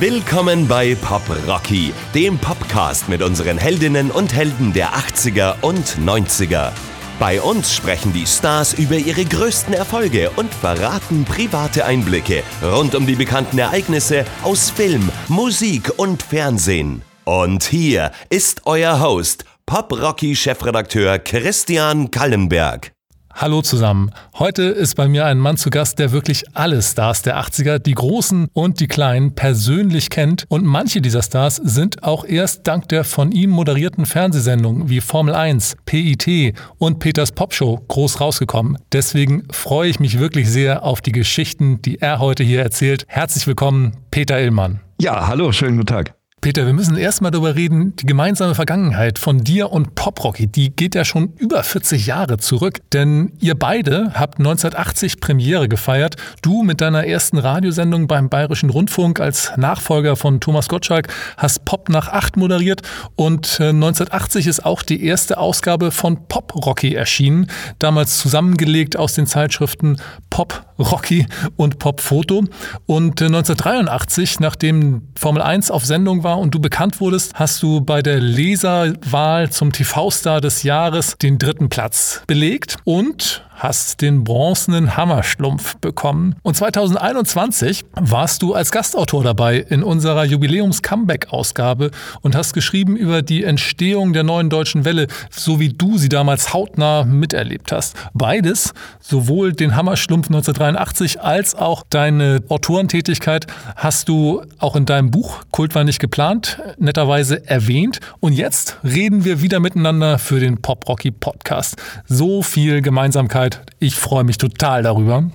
Willkommen bei Pop Rocky, dem Podcast mit unseren Heldinnen und Helden der 80er und 90er. Bei uns sprechen die Stars über ihre größten Erfolge und verraten private Einblicke rund um die bekannten Ereignisse aus Film, Musik und Fernsehen. Und hier ist euer Host, Pop Rocky Chefredakteur Christian Kallenberg. Hallo zusammen. Heute ist bei mir ein Mann zu Gast, der wirklich alle Stars der 80er, die großen und die kleinen, persönlich kennt. Und manche dieser Stars sind auch erst dank der von ihm moderierten Fernsehsendungen wie Formel 1, PIT und Peters Popshow groß rausgekommen. Deswegen freue ich mich wirklich sehr auf die Geschichten, die er heute hier erzählt. Herzlich willkommen, Peter Illmann. Ja, hallo, schönen guten Tag. Peter, wir müssen erstmal darüber reden, die gemeinsame Vergangenheit von dir und Pop Rocky, die geht ja schon über 40 Jahre zurück. Denn ihr beide habt 1980 Premiere gefeiert. Du mit deiner ersten Radiosendung beim Bayerischen Rundfunk als Nachfolger von Thomas Gottschalk hast Pop nach 8 moderiert und 1980 äh, ist auch die erste Ausgabe von Pop Rocky erschienen, damals zusammengelegt aus den Zeitschriften Pop Rocky und Pop Foto. Und 1983, äh, nachdem Formel 1 auf Sendung war und du bekannt wurdest, hast du bei der Leserwahl zum TV-Star des Jahres den dritten Platz belegt und hast den bronzenen Hammerschlumpf bekommen. Und 2021 warst du als Gastautor dabei in unserer Jubiläums-Comeback-Ausgabe und hast geschrieben über die Entstehung der neuen deutschen Welle, so wie du sie damals hautnah miterlebt hast. Beides, sowohl den Hammerschlumpf 1983 als auch deine Autorentätigkeit, hast du auch in deinem Buch Kult war nicht geplant, netterweise erwähnt. Und jetzt reden wir wieder miteinander für den Pop Rocky Podcast. So viel Gemeinsamkeit Zeit. Ich freue mich total darüber.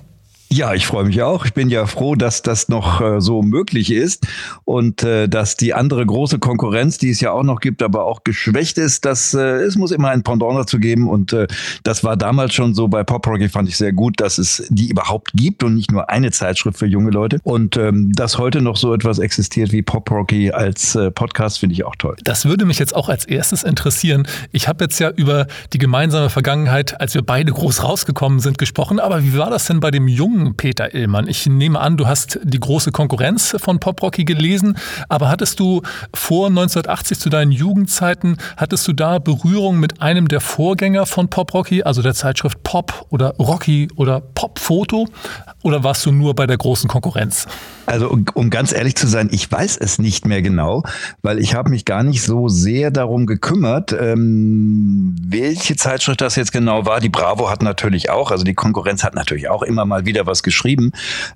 Ja, ich freue mich auch. Ich bin ja froh, dass das noch äh, so möglich ist und äh, dass die andere große Konkurrenz, die es ja auch noch gibt, aber auch geschwächt ist. Dass, äh, es muss immer ein Pendant dazu geben und äh, das war damals schon so bei Pop Rocky fand ich sehr gut, dass es die überhaupt gibt und nicht nur eine Zeitschrift für junge Leute und ähm, dass heute noch so etwas existiert wie Pop Rocky als äh, Podcast finde ich auch toll. Das würde mich jetzt auch als erstes interessieren. Ich habe jetzt ja über die gemeinsame Vergangenheit, als wir beide groß rausgekommen sind, gesprochen, aber wie war das denn bei dem jungen Peter Illmann. Ich nehme an, du hast die große Konkurrenz von Pop Rocky gelesen, aber hattest du vor 1980 zu deinen Jugendzeiten, hattest du da Berührung mit einem der Vorgänger von Pop Rocky, also der Zeitschrift Pop oder Rocky oder Pop Foto? Oder warst du nur bei der großen Konkurrenz? Also um, um ganz ehrlich zu sein, ich weiß es nicht mehr genau, weil ich habe mich gar nicht so sehr darum gekümmert, ähm, welche Zeitschrift das jetzt genau war. Die Bravo hat natürlich auch, also die Konkurrenz hat natürlich auch immer mal wieder was geschrieben,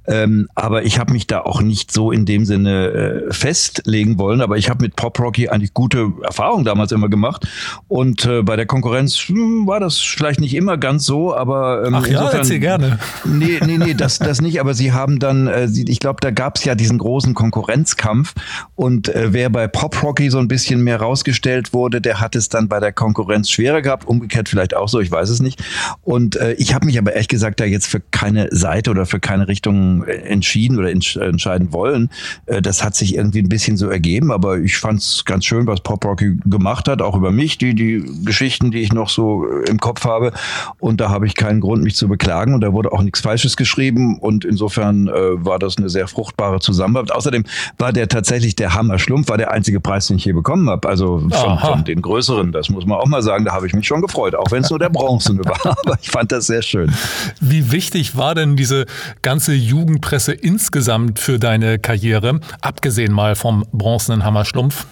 ähm, aber ich habe mich da auch nicht so in dem Sinne äh, festlegen wollen. Aber ich habe mit Pop Rocky eigentlich gute Erfahrungen damals immer gemacht und äh, bei der Konkurrenz hm, war das vielleicht nicht immer ganz so, aber ähm, Ach ja, insofern, erzähl gerne. Nee, nee, nee, das, das nicht. Aber sie haben dann, äh, ich glaube, da gab es ja diesen großen Konkurrenzkampf und äh, wer bei Pop Rocky so ein bisschen mehr rausgestellt wurde, der hat es dann bei der Konkurrenz schwerer gehabt, umgekehrt vielleicht auch so, ich weiß es nicht. Und äh, ich habe mich aber ehrlich gesagt da jetzt für keine Seite oder für keine Richtung äh, entschieden oder entsch entscheiden wollen. Äh, das hat sich irgendwie ein bisschen so ergeben, aber ich fand es ganz schön, was Pop Rocky gemacht hat, auch über mich, die, die Geschichten, die ich noch so äh, im Kopf habe. Und da habe ich keinen Grund, mich zu beklagen und da wurde auch nichts Falsches geschrieben und insofern äh, war das eine sehr fruchtbare fruchtbare Zusammenarbeit. Außerdem war der tatsächlich der Hammer Schlumpf, war der einzige Preis, den ich je bekommen habe. Also von, von, den größeren, das muss man auch mal sagen, da habe ich mich schon gefreut, auch wenn es nur der Bronzene war. Aber ich fand das sehr schön. Wie wichtig war denn diese ganze Jugendpresse insgesamt für deine Karriere, abgesehen mal vom bronzenen Hammer Schlumpf?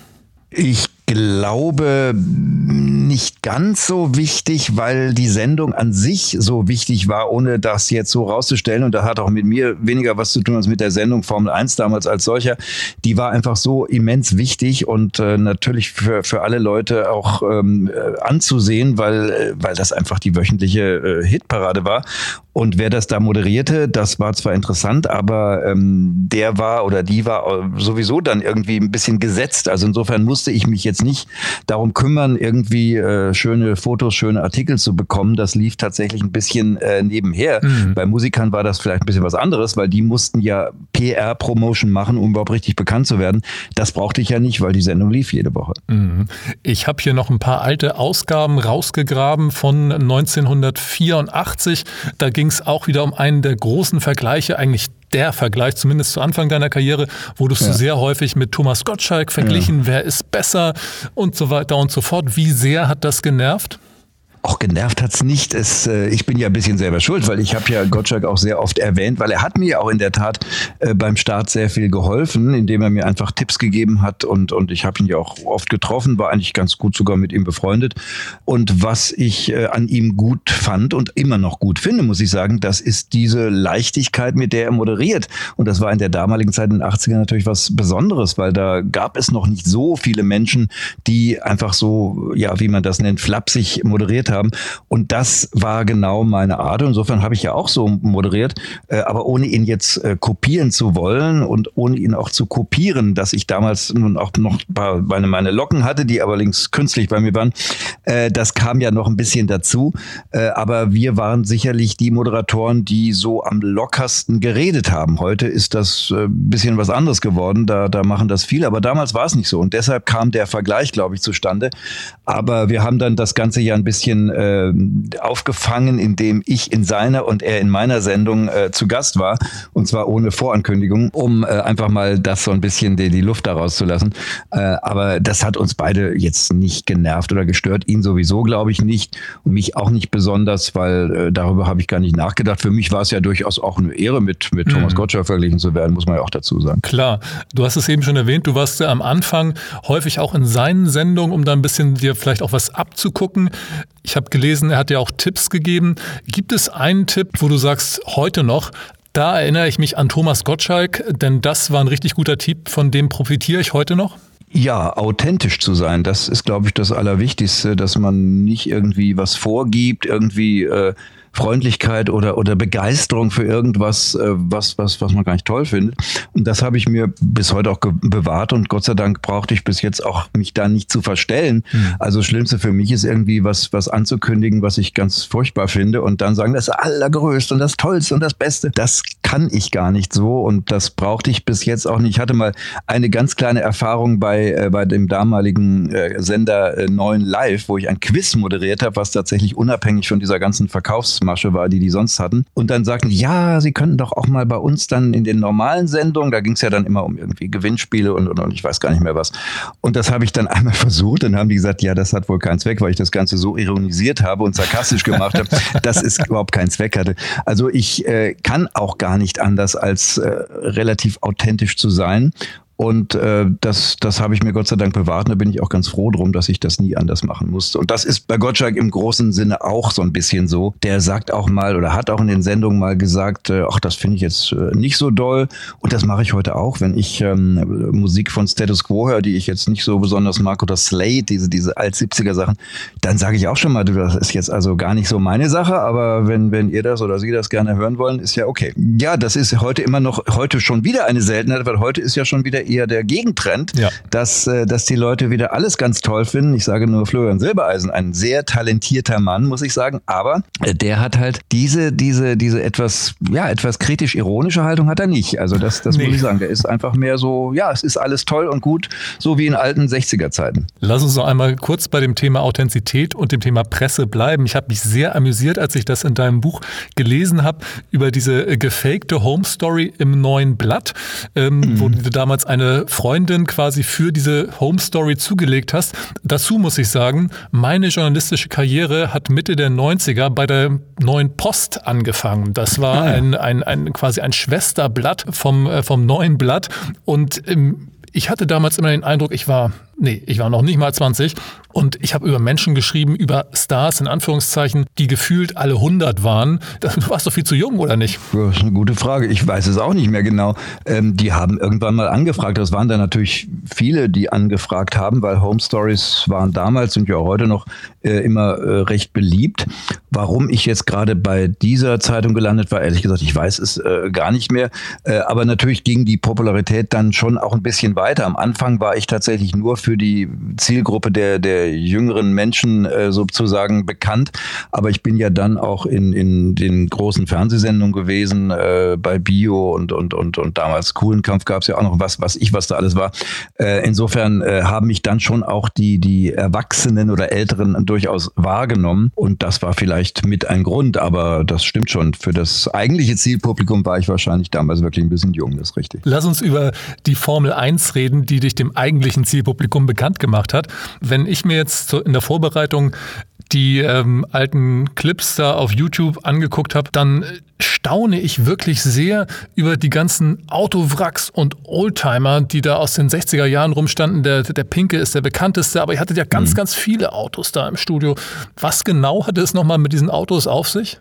Ich glaube nicht ganz so wichtig, weil die Sendung an sich so wichtig war, ohne das jetzt so rauszustellen. Und da hat auch mit mir weniger was zu tun als mit der Sendung Formel 1 damals als solcher. Die war einfach so immens wichtig und äh, natürlich für, für alle Leute auch ähm, äh, anzusehen, weil, äh, weil das einfach die wöchentliche äh, Hitparade war. Und wer das da moderierte, das war zwar interessant, aber ähm, der war oder die war äh, sowieso dann irgendwie ein bisschen gesetzt. Also insofern musste ich mich jetzt jetzt nicht darum kümmern, irgendwie äh, schöne Fotos, schöne Artikel zu bekommen. Das lief tatsächlich ein bisschen äh, nebenher. Mhm. Bei Musikern war das vielleicht ein bisschen was anderes, weil die mussten ja PR-Promotion machen, um überhaupt richtig bekannt zu werden. Das brauchte ich ja nicht, weil die Sendung lief jede Woche. Mhm. Ich habe hier noch ein paar alte Ausgaben rausgegraben von 1984. Da ging es auch wieder um einen der großen Vergleiche, eigentlich der Vergleich, zumindest zu Anfang deiner Karriere, wurdest ja. du sehr häufig mit Thomas Gottschalk verglichen, ja. wer ist besser und so weiter und so fort. Wie sehr hat das genervt? Auch genervt hat's nicht. Es, äh, ich bin ja ein bisschen selber schuld, weil ich habe ja Gottschalk auch sehr oft erwähnt, weil er hat mir auch in der Tat äh, beim Start sehr viel geholfen, indem er mir einfach Tipps gegeben hat und, und ich habe ihn ja auch oft getroffen, war eigentlich ganz gut sogar mit ihm befreundet. Und was ich äh, an ihm gut fand und immer noch gut finde, muss ich sagen, das ist diese Leichtigkeit, mit der er moderiert. Und das war in der damaligen Zeit in den 80ern natürlich was Besonderes, weil da gab es noch nicht so viele Menschen, die einfach so, ja, wie man das nennt, flapsig moderiert haben haben. Und das war genau meine Art. Insofern habe ich ja auch so moderiert, äh, aber ohne ihn jetzt äh, kopieren zu wollen und ohne ihn auch zu kopieren, dass ich damals nun auch noch meine, meine Locken hatte, die aber links künstlich bei mir waren. Äh, das kam ja noch ein bisschen dazu. Äh, aber wir waren sicherlich die Moderatoren, die so am lockersten geredet haben. Heute ist das ein äh, bisschen was anderes geworden. Da, da machen das viele. Aber damals war es nicht so. Und deshalb kam der Vergleich, glaube ich, zustande. Aber wir haben dann das Ganze ja ein bisschen äh, aufgefangen, indem ich in seiner und er in meiner Sendung äh, zu Gast war. Und zwar ohne Vorankündigung, um äh, einfach mal das so ein bisschen die, die Luft daraus zu lassen. Äh, aber das hat uns beide jetzt nicht genervt oder gestört. Ihn sowieso, glaube ich, nicht. Und mich auch nicht besonders, weil äh, darüber habe ich gar nicht nachgedacht. Für mich war es ja durchaus auch eine Ehre, mit, mit mhm. Thomas Gottschalk verglichen zu werden, muss man ja auch dazu sagen. Klar. Du hast es eben schon erwähnt, du warst ja am Anfang häufig auch in seinen Sendungen, um da ein bisschen dir vielleicht auch was abzugucken. Ich habe gelesen, er hat ja auch Tipps gegeben. Gibt es einen Tipp, wo du sagst, heute noch, da erinnere ich mich an Thomas Gottschalk, denn das war ein richtig guter Tipp, von dem profitiere ich heute noch? Ja, authentisch zu sein, das ist, glaube ich, das Allerwichtigste, dass man nicht irgendwie was vorgibt, irgendwie äh, Freundlichkeit oder, oder Begeisterung für irgendwas, äh, was, was, was man gar nicht toll findet. Und das habe ich mir bis heute auch bewahrt und Gott sei Dank brauchte ich bis jetzt auch mich da nicht zu verstellen. Mhm. Also das Schlimmste für mich ist irgendwie was, was anzukündigen, was ich ganz furchtbar finde und dann sagen, das Allergrößte und das Tollste und das Beste. Das kann ich gar nicht so und das brauchte ich bis jetzt auch nicht. Ich hatte mal eine ganz kleine Erfahrung bei, äh, bei dem damaligen äh, Sender äh, 9 Live, wo ich ein Quiz moderiert habe, was tatsächlich unabhängig von dieser ganzen Verkaufs Masche war, die die sonst hatten. Und dann sagten, ja, sie könnten doch auch mal bei uns dann in den normalen Sendungen, da ging es ja dann immer um irgendwie Gewinnspiele und, und, und ich weiß gar nicht mehr was. Und das habe ich dann einmal versucht. Dann haben die gesagt, ja, das hat wohl keinen Zweck, weil ich das Ganze so ironisiert habe und sarkastisch gemacht habe, dass es überhaupt keinen Zweck hatte. Also ich äh, kann auch gar nicht anders als äh, relativ authentisch zu sein. Und äh, das, das habe ich mir Gott sei Dank bewahrt. Und da bin ich auch ganz froh drum, dass ich das nie anders machen musste. Und das ist bei Gottschalk im großen Sinne auch so ein bisschen so. Der sagt auch mal oder hat auch in den Sendungen mal gesagt, äh, ach, das finde ich jetzt äh, nicht so doll. Und das mache ich heute auch, wenn ich ähm, Musik von Status Quo höre, die ich jetzt nicht so besonders mag, oder Slate, diese, diese Alt-70er-Sachen, dann sage ich auch schon mal, du, das ist jetzt also gar nicht so meine Sache, aber wenn, wenn ihr das oder sie das gerne hören wollen, ist ja okay. Ja, das ist heute immer noch, heute schon wieder eine Seltenheit, weil heute ist ja schon wieder eher der Gegentrend, ja. dass, äh, dass die Leute wieder alles ganz toll finden. Ich sage nur Florian Silbereisen, ein sehr talentierter Mann, muss ich sagen, aber äh, der hat halt diese, diese, diese etwas, ja, etwas kritisch-ironische Haltung hat er nicht. Also das, das nee. muss ich sagen. Der ist einfach mehr so, ja, es ist alles toll und gut, so wie in alten 60er-Zeiten. Lass uns noch einmal kurz bei dem Thema Authentizität und dem Thema Presse bleiben. Ich habe mich sehr amüsiert, als ich das in deinem Buch gelesen habe, über diese äh, gefakte Home Story im neuen Blatt, ähm, mhm. wo du damals eine eine Freundin quasi für diese Home Story zugelegt hast. Dazu muss ich sagen, meine journalistische Karriere hat Mitte der 90er bei der Neuen Post angefangen. Das war ah, ja. ein, ein, ein, quasi ein Schwesterblatt vom, äh, vom Neuen Blatt. Und ähm, ich hatte damals immer den Eindruck, ich war Nee, ich war noch nicht mal 20 und ich habe über Menschen geschrieben, über Stars in Anführungszeichen, die gefühlt alle 100 waren. Du warst doch viel zu jung, oder nicht? Das ist eine gute Frage. Ich weiß es auch nicht mehr genau. Ähm, die haben irgendwann mal angefragt. Das waren dann natürlich viele, die angefragt haben, weil Home Stories waren damals und ja heute noch äh, immer äh, recht beliebt. Warum ich jetzt gerade bei dieser Zeitung gelandet war, ehrlich gesagt, ich weiß es äh, gar nicht mehr. Äh, aber natürlich ging die Popularität dann schon auch ein bisschen weiter. Am Anfang war ich tatsächlich nur für die Zielgruppe der, der jüngeren Menschen äh, sozusagen bekannt. Aber ich bin ja dann auch in, in den großen Fernsehsendungen gewesen, äh, bei Bio und, und, und, und damals Kuhlenkampf gab es ja auch noch was, was ich, was da alles war. Äh, insofern äh, haben mich dann schon auch die, die Erwachsenen oder Älteren durchaus wahrgenommen. Und das war vielleicht mit ein Grund, aber das stimmt schon. Für das eigentliche Zielpublikum war ich wahrscheinlich damals wirklich ein bisschen jung, das ist richtig. Lass uns über die Formel 1 reden, die dich dem eigentlichen Zielpublikum bekannt gemacht hat. Wenn ich mir jetzt in der Vorbereitung die ähm, alten Clips da auf YouTube angeguckt habe, dann staune ich wirklich sehr über die ganzen Autowracks und Oldtimer, die da aus den 60er Jahren rumstanden. Der, der Pinke ist der bekannteste, aber ihr hattet ja ganz, mhm. ganz viele Autos da im Studio. Was genau hatte es nochmal mit diesen Autos auf sich?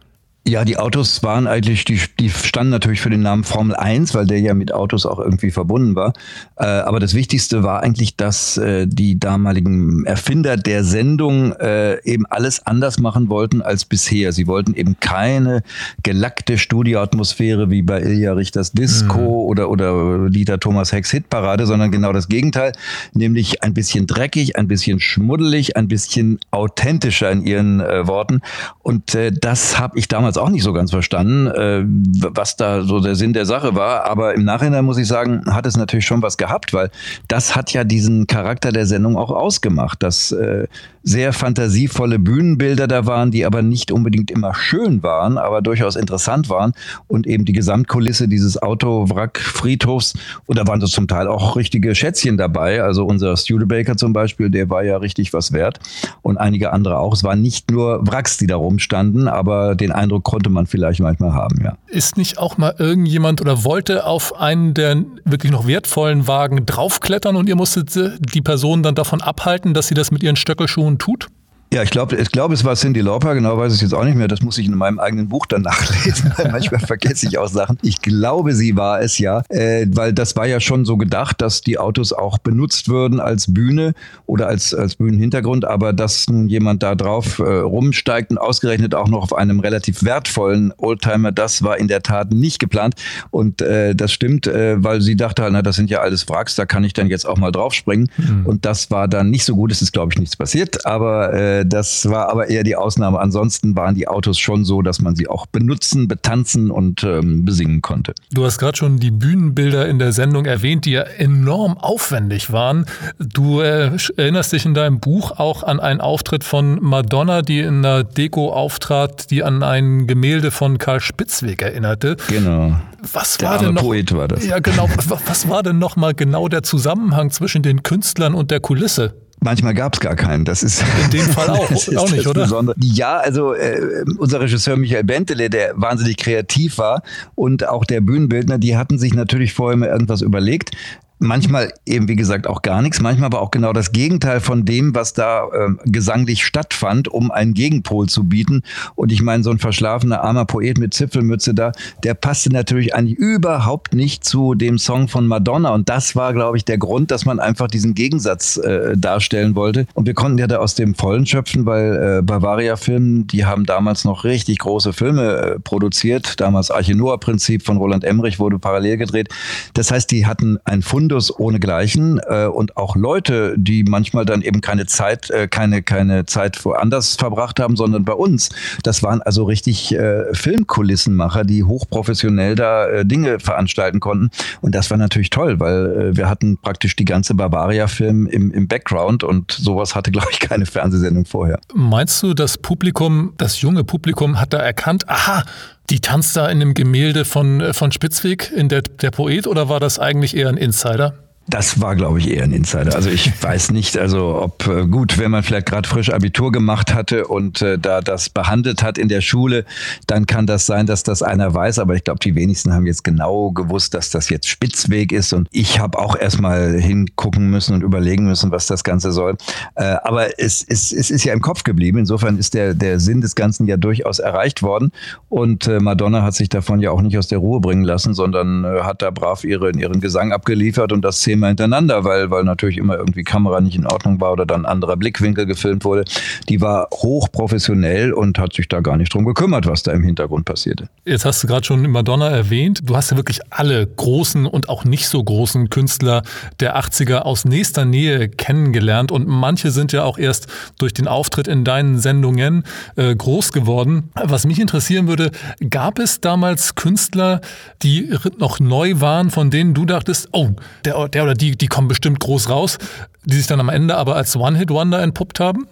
Ja, die Autos waren eigentlich, die, die standen natürlich für den Namen Formel 1, weil der ja mit Autos auch irgendwie verbunden war. Äh, aber das Wichtigste war eigentlich, dass äh, die damaligen Erfinder der Sendung äh, eben alles anders machen wollten als bisher. Sie wollten eben keine gelackte Studioatmosphäre wie bei Ilja Richters Disco mhm. oder, oder Dieter Thomas Hecks Hitparade, sondern genau das Gegenteil, nämlich ein bisschen dreckig, ein bisschen schmuddelig, ein bisschen authentischer in ihren äh, Worten. Und äh, das habe ich damals damals auch nicht so ganz verstanden, äh, was da so der Sinn der Sache war. Aber im Nachhinein muss ich sagen, hat es natürlich schon was gehabt, weil das hat ja diesen Charakter der Sendung auch ausgemacht, dass äh, sehr fantasievolle Bühnenbilder da waren, die aber nicht unbedingt immer schön waren, aber durchaus interessant waren und eben die Gesamtkulisse dieses Autowrack-Friedhofs und da waren so zum Teil auch richtige Schätzchen dabei. Also unser Studebaker zum Beispiel, der war ja richtig was wert und einige andere auch. Es waren nicht nur Wracks, die da rumstanden, aber den Eindruck konnte man vielleicht manchmal haben, ja. Ist nicht auch mal irgendjemand oder wollte auf einen der wirklich noch wertvollen Wagen draufklettern und ihr musstet die Person dann davon abhalten, dass sie das mit ihren Stöckelschuhen tut? Ja, ich glaube, ich glaub, es war Cindy Lauper, genau weiß ich jetzt auch nicht mehr. Das muss ich in meinem eigenen Buch dann nachlesen. Manchmal vergesse ich auch Sachen. Ich glaube, sie war es ja, äh, weil das war ja schon so gedacht, dass die Autos auch benutzt würden als Bühne oder als, als Bühnenhintergrund, aber dass nun jemand da drauf äh, rumsteigt und ausgerechnet auch noch auf einem relativ wertvollen Oldtimer, das war in der Tat nicht geplant. Und äh, das stimmt, äh, weil sie dachte halt, na, das sind ja alles Wracks, da kann ich dann jetzt auch mal draufspringen. Mhm. Und das war dann nicht so gut. Es ist, glaube ich, nichts passiert, aber äh, das war aber eher die Ausnahme. Ansonsten waren die Autos schon so, dass man sie auch benutzen, betanzen und ähm, besingen konnte. Du hast gerade schon die Bühnenbilder in der Sendung erwähnt, die ja enorm aufwendig waren. Du äh, erinnerst dich in deinem Buch auch an einen Auftritt von Madonna, die in einer Deko auftrat, die an ein Gemälde von Karl Spitzweg erinnerte. Genau. Was der war denn noch? Poet war das. Ja, genau. Was war denn noch mal genau der Zusammenhang zwischen den Künstlern und der Kulisse? Manchmal gab es gar keinen. Das ist in dem Fall auch, auch nicht, oder? Besondere. Ja, also äh, unser Regisseur Michael Bentele, der wahnsinnig kreativ war und auch der Bühnenbildner, die hatten sich natürlich vorher mal irgendwas überlegt. Manchmal eben, wie gesagt, auch gar nichts. Manchmal aber auch genau das Gegenteil von dem, was da äh, gesanglich stattfand, um einen Gegenpol zu bieten. Und ich meine, so ein verschlafener armer Poet mit Zipfelmütze da, der passte natürlich eigentlich überhaupt nicht zu dem Song von Madonna. Und das war, glaube ich, der Grund, dass man einfach diesen Gegensatz äh, darstellen wollte. Und wir konnten ja da aus dem Vollen schöpfen, weil äh, Bavaria Film, die haben damals noch richtig große Filme äh, produziert. Damals Arche Noah Prinzip von Roland Emmerich wurde parallel gedreht. Das heißt, die hatten ein Fund Fundus ohnegleichen äh, und auch Leute, die manchmal dann eben keine Zeit, äh, keine, keine Zeit woanders verbracht haben, sondern bei uns. Das waren also richtig äh, Filmkulissenmacher, die hochprofessionell da äh, Dinge veranstalten konnten. Und das war natürlich toll, weil äh, wir hatten praktisch die ganze Bavaria-Film im, im Background und sowas hatte, glaube ich, keine Fernsehsendung vorher. Meinst du, das Publikum, das junge Publikum hat da erkannt, aha, die tanzt da in einem Gemälde von, äh, von Spitzweg in der, der Poet oder war das eigentlich eher ein Insider? Das war, glaube ich, eher ein Insider. Also ich weiß nicht, also ob äh, gut, wenn man vielleicht gerade frisch Abitur gemacht hatte und äh, da das behandelt hat in der Schule, dann kann das sein, dass das einer weiß. Aber ich glaube, die wenigsten haben jetzt genau gewusst, dass das jetzt Spitzweg ist. Und ich habe auch erstmal hingucken müssen und überlegen müssen, was das Ganze soll. Äh, aber es, es, es ist ja im Kopf geblieben. Insofern ist der, der Sinn des Ganzen ja durchaus erreicht worden. Und äh, Madonna hat sich davon ja auch nicht aus der Ruhe bringen lassen, sondern äh, hat da brav ihre, ihren Gesang abgeliefert und das Thema zehnmal hintereinander, weil, weil natürlich immer irgendwie Kamera nicht in Ordnung war oder dann anderer Blickwinkel gefilmt wurde. Die war hochprofessionell und hat sich da gar nicht drum gekümmert, was da im Hintergrund passierte. Jetzt hast du gerade schon Madonna erwähnt. Du hast ja wirklich alle großen und auch nicht so großen Künstler der 80er aus nächster Nähe kennengelernt und manche sind ja auch erst durch den Auftritt in deinen Sendungen äh, groß geworden. Was mich interessieren würde, gab es damals Künstler, die noch neu waren, von denen du dachtest, oh, der, der oder die, die kommen bestimmt groß raus, die sich dann am Ende aber als One-Hit-Wonder entpuppt haben?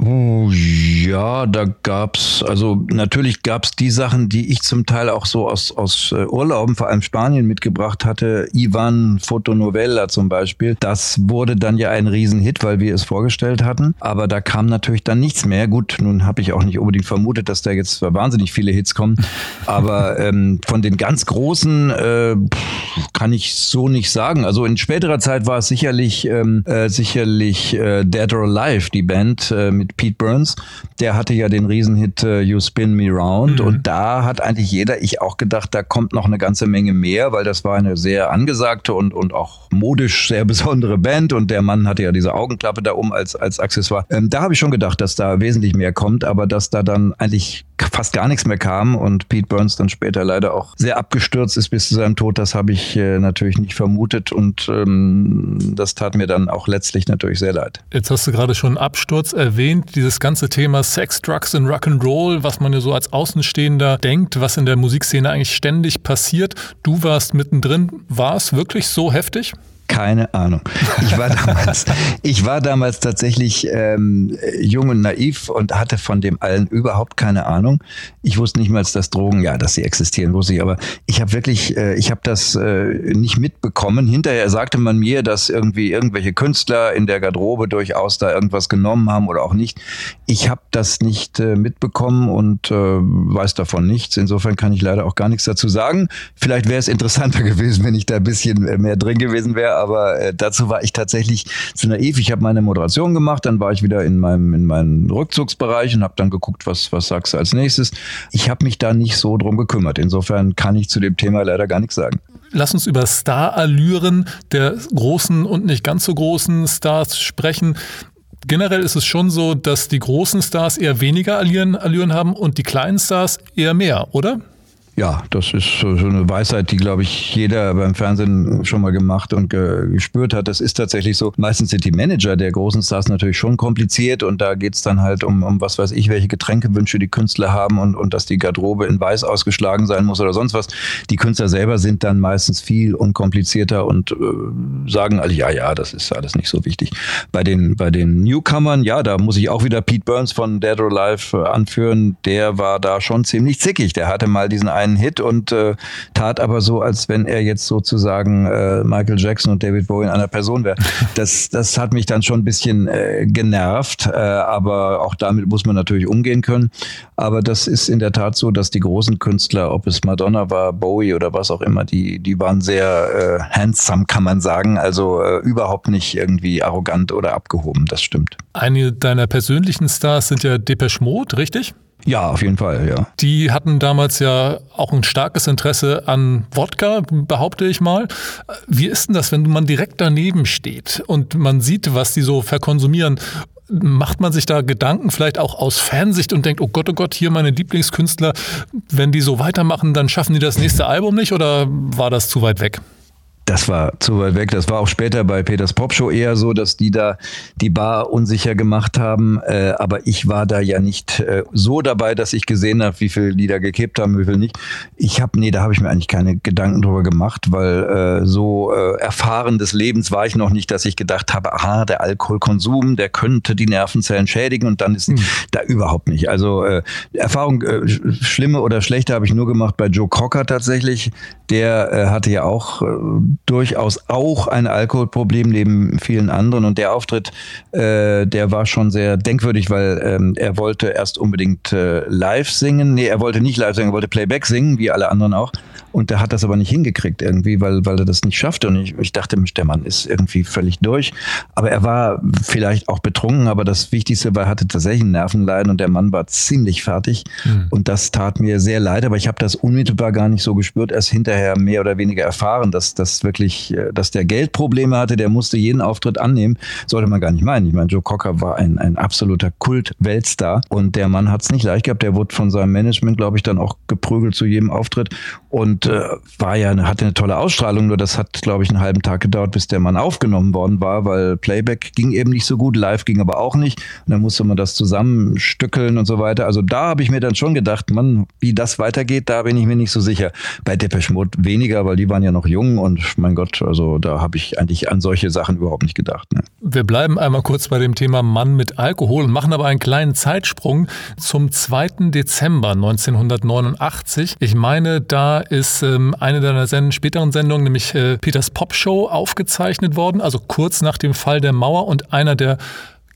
Oh, ja, da gab's also natürlich gab's die Sachen, die ich zum Teil auch so aus, aus äh, Urlauben, vor allem Spanien, mitgebracht hatte. Ivan Fotonovella zum Beispiel. Das wurde dann ja ein Riesenhit, weil wir es vorgestellt hatten. Aber da kam natürlich dann nichts mehr. Gut, nun habe ich auch nicht unbedingt vermutet, dass da jetzt wahnsinnig viele Hits kommen. Aber ähm, von den ganz großen äh, kann ich so nicht sagen. Also in späterer Zeit war es sicherlich, ähm, äh, sicherlich äh, Dead or Alive, die Band äh, mit mit Pete Burns. Der hatte ja den Riesenhit uh, You Spin Me Round. Mhm. Und da hat eigentlich jeder, ich auch gedacht, da kommt noch eine ganze Menge mehr, weil das war eine sehr angesagte und, und auch modisch sehr besondere Band. Und der Mann hatte ja diese Augenklappe da um als, als Accessoire. Ähm, da habe ich schon gedacht, dass da wesentlich mehr kommt, aber dass da dann eigentlich fast gar nichts mehr kam und Pete Burns dann später leider auch sehr abgestürzt ist bis zu seinem Tod, das habe ich äh, natürlich nicht vermutet und ähm, das tat mir dann auch letztlich natürlich sehr leid. Jetzt hast du gerade schon Absturz erwähnt erwähnt, dieses ganze Thema Sex, Drugs und Rock'n'Roll, was man ja so als Außenstehender denkt, was in der Musikszene eigentlich ständig passiert. Du warst mittendrin. War es wirklich so heftig? Keine Ahnung. Ich war damals, ich war damals tatsächlich ähm, jung und naiv und hatte von dem allen überhaupt keine Ahnung. Ich wusste nicht mal, dass Drogen, ja, dass sie existieren, wusste ich, aber ich habe wirklich, äh, ich habe das äh, nicht mitbekommen. Hinterher sagte man mir, dass irgendwie irgendwelche Künstler in der Garderobe durchaus da irgendwas genommen haben oder auch nicht. Ich habe das nicht äh, mitbekommen und äh, weiß davon nichts. Insofern kann ich leider auch gar nichts dazu sagen. Vielleicht wäre es interessanter gewesen, wenn ich da ein bisschen mehr drin gewesen wäre aber äh, dazu war ich tatsächlich zu naiv. Ich habe meine Moderation gemacht, dann war ich wieder in meinem, in meinem Rückzugsbereich und habe dann geguckt, was, was sagst du als nächstes. Ich habe mich da nicht so drum gekümmert. Insofern kann ich zu dem Thema leider gar nichts sagen. Lass uns über Starallüren der großen und nicht ganz so großen Stars sprechen. Generell ist es schon so, dass die großen Stars eher weniger Allüren, haben und die kleinen Stars eher mehr, oder? Ja, das ist so eine Weisheit, die, glaube ich, jeder beim Fernsehen schon mal gemacht und gespürt hat. Das ist tatsächlich so. Meistens sind die Manager der großen Stars natürlich schon kompliziert und da geht's dann halt um, um was weiß ich, welche Getränkewünsche die Künstler haben und, und dass die Garderobe in weiß ausgeschlagen sein muss oder sonst was. Die Künstler selber sind dann meistens viel unkomplizierter und äh, sagen alle, ja, ja, das ist alles nicht so wichtig. Bei den, bei den Newcomern, ja, da muss ich auch wieder Pete Burns von Dead or Alive äh, anführen. Der war da schon ziemlich zickig. Der hatte mal diesen einen einen Hit und äh, tat aber so, als wenn er jetzt sozusagen äh, Michael Jackson und David Bowie in einer Person wäre. Das, das hat mich dann schon ein bisschen äh, genervt, äh, aber auch damit muss man natürlich umgehen können. Aber das ist in der Tat so, dass die großen Künstler, ob es Madonna war, Bowie oder was auch immer, die, die waren sehr äh, handsome, kann man sagen. Also äh, überhaupt nicht irgendwie arrogant oder abgehoben. Das stimmt. Einige deiner persönlichen Stars sind ja Depeche Mode, richtig? Ja, auf jeden Fall, ja. Die hatten damals ja auch ein starkes Interesse an Wodka, behaupte ich mal. Wie ist denn das, wenn man direkt daneben steht und man sieht, was die so verkonsumieren? Macht man sich da Gedanken vielleicht auch aus Fansicht und denkt, oh Gott, oh Gott, hier meine Lieblingskünstler, wenn die so weitermachen, dann schaffen die das nächste Album nicht oder war das zu weit weg? Das war zu weit weg. Das war auch später bei Peters Popshow eher so, dass die da die Bar unsicher gemacht haben. Äh, aber ich war da ja nicht äh, so dabei, dass ich gesehen habe, wie viel die da gekippt haben, wie viel nicht. Ich habe, nee, da habe ich mir eigentlich keine Gedanken drüber gemacht, weil äh, so äh, erfahren des Lebens war ich noch nicht, dass ich gedacht habe, aha, der Alkoholkonsum, der könnte die Nervenzellen schädigen und dann ist mhm. da überhaupt nicht. Also äh, Erfahrung, äh, schlimme oder schlechte, habe ich nur gemacht bei Joe Cocker tatsächlich. Der äh, hatte ja auch äh, durchaus auch ein Alkoholproblem neben vielen anderen. Und der Auftritt, äh, der war schon sehr denkwürdig, weil ähm, er wollte erst unbedingt äh, live singen. Nee, er wollte nicht live singen, er wollte Playback singen, wie alle anderen auch. Und der hat das aber nicht hingekriegt irgendwie, weil, weil er das nicht schaffte. Und ich, ich dachte, der Mann ist irgendwie völlig durch. Aber er war vielleicht auch betrunken, aber das Wichtigste war, er hatte tatsächlich ein Nervenleiden und der Mann war ziemlich fertig. Mhm. Und das tat mir sehr leid, aber ich habe das unmittelbar gar nicht so gespürt, erst hinterher mehr oder weniger erfahren, dass, dass wirklich, äh, dass der Geldprobleme hatte, der musste jeden Auftritt annehmen. Sollte man gar nicht meinen. Ich meine, Joe Cocker war ein, ein absoluter Kult-Weltstar und der Mann hat es nicht leicht gehabt. Der wurde von seinem Management, glaube ich, dann auch geprügelt zu jedem Auftritt und äh, war ja, hatte eine tolle Ausstrahlung. Nur das hat, glaube ich, einen halben Tag gedauert, bis der Mann aufgenommen worden war, weil Playback ging eben nicht so gut, Live ging aber auch nicht. Und dann musste man das zusammenstückeln und so weiter. Also da habe ich mir dann schon gedacht, Mann, wie das weitergeht, da bin ich mir nicht so sicher. Bei Depeche Mode weniger, weil die waren ja noch jung und mein Gott, also da habe ich eigentlich an solche Sachen überhaupt nicht gedacht. Ne? Wir bleiben einmal kurz bei dem Thema Mann mit Alkohol und machen aber einen kleinen Zeitsprung zum 2. Dezember 1989. Ich meine, da ist ähm, eine deiner Send späteren Sendungen, nämlich äh, Peters Pop Show, aufgezeichnet worden, also kurz nach dem Fall der Mauer und einer der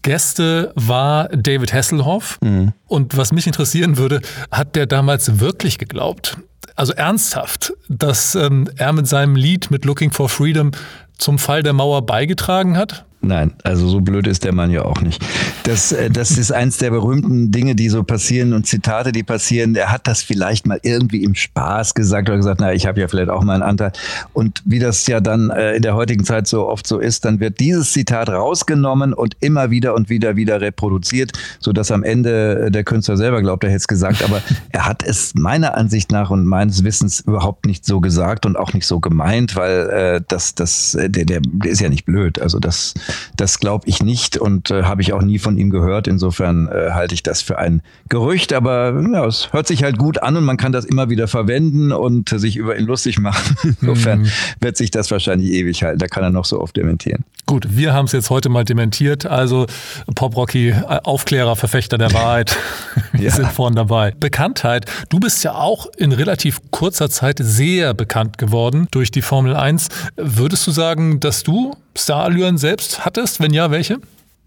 Gäste war David Hasselhoff. Mhm. Und was mich interessieren würde, hat der damals wirklich geglaubt, also ernsthaft, dass ähm, er mit seinem Lied mit Looking for Freedom zum Fall der Mauer beigetragen hat? Nein, also so blöd ist der Mann ja auch nicht. Das, äh, das ist eins der berühmten Dinge, die so passieren und Zitate, die passieren. Er hat das vielleicht mal irgendwie im Spaß gesagt oder gesagt, na, ich habe ja vielleicht auch mal einen Anteil. Und wie das ja dann äh, in der heutigen Zeit so oft so ist, dann wird dieses Zitat rausgenommen und immer wieder und wieder wieder reproduziert, so dass am Ende äh, der Künstler selber glaubt, er hätte es gesagt. Aber er hat es meiner Ansicht nach und meines Wissens überhaupt nicht so gesagt und auch nicht so gemeint, weil äh, das, das, der, der, der ist ja nicht blöd. Also das das glaube ich nicht und äh, habe ich auch nie von ihm gehört. Insofern äh, halte ich das für ein Gerücht, aber ja, es hört sich halt gut an und man kann das immer wieder verwenden und sich über ihn lustig machen. Insofern mhm. wird sich das wahrscheinlich ewig halten. Da kann er noch so oft dementieren. Gut, wir haben es jetzt heute mal dementiert. Also Pop Rocky, äh, Aufklärer, Verfechter der Wahrheit. wir ja. sind vorne dabei. Bekanntheit. Du bist ja auch in relativ kurzer Zeit sehr bekannt geworden durch die Formel 1. Würdest du sagen, dass du Starallüren selbst hattest? Wenn ja, welche?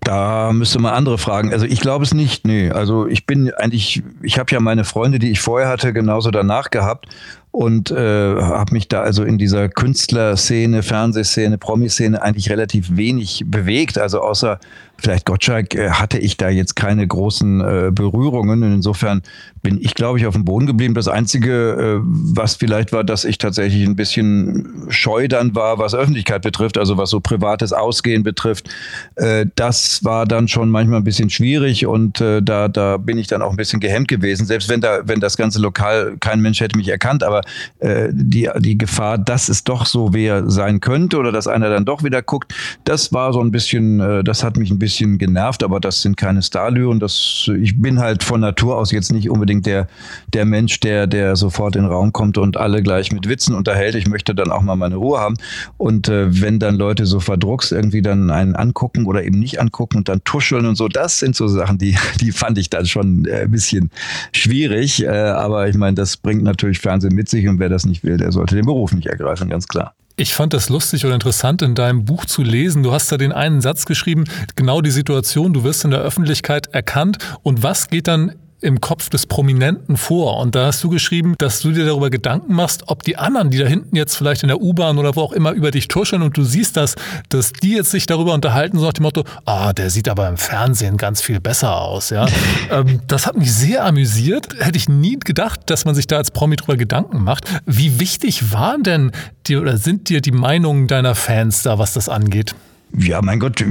Da müsste man andere fragen. Also ich glaube es nicht. Nee, also ich bin eigentlich, ich habe ja meine Freunde, die ich vorher hatte, genauso danach gehabt und äh, habe mich da also in dieser Künstlerszene, Fernsehszene, Promiszene eigentlich relativ wenig bewegt. Also außer vielleicht Gottschalk äh, hatte ich da jetzt keine großen äh, Berührungen. Und insofern bin ich, glaube ich, auf dem Boden geblieben. Das Einzige, äh, was vielleicht war, dass ich tatsächlich ein bisschen scheu dann war, was Öffentlichkeit betrifft, also was so privates Ausgehen betrifft. Äh, das war dann schon manchmal ein bisschen schwierig und äh, da, da bin ich dann auch ein bisschen gehemmt gewesen. Selbst wenn da, wenn das ganze Lokal, kein Mensch hätte mich erkannt, aber äh, die, die Gefahr, dass es doch so wer sein könnte oder dass einer dann doch wieder guckt, das war so ein bisschen, äh, das hat mich ein bisschen genervt, aber das sind keine Starlüren. Das, ich bin halt von Natur aus jetzt nicht unbedingt der, der Mensch, der, der sofort in den Raum kommt und alle gleich mit Witzen unterhält. Ich möchte dann auch mal meine Ruhe haben. Und äh, wenn dann Leute so verdruckst irgendwie dann einen angucken oder eben nicht angucken und dann tuscheln und so, das sind so Sachen, die, die fand ich dann schon äh, ein bisschen schwierig. Äh, aber ich meine, das bringt natürlich Fernsehen mit sich und wer das nicht will, der sollte den Beruf nicht ergreifen, ganz klar. Ich fand das lustig oder interessant in deinem Buch zu lesen. Du hast da den einen Satz geschrieben, genau die Situation, du wirst in der Öffentlichkeit erkannt und was geht dann im Kopf des Prominenten vor. Und da hast du geschrieben, dass du dir darüber Gedanken machst, ob die anderen, die da hinten jetzt vielleicht in der U-Bahn oder wo auch immer über dich tuscheln und du siehst das, dass die jetzt sich darüber unterhalten, so nach dem Motto, ah, der sieht aber im Fernsehen ganz viel besser aus. Ja? ähm, das hat mich sehr amüsiert. Hätte ich nie gedacht, dass man sich da als Promi drüber Gedanken macht. Wie wichtig waren denn die oder sind dir die Meinungen deiner Fans da, was das angeht? Ja, mein Gott,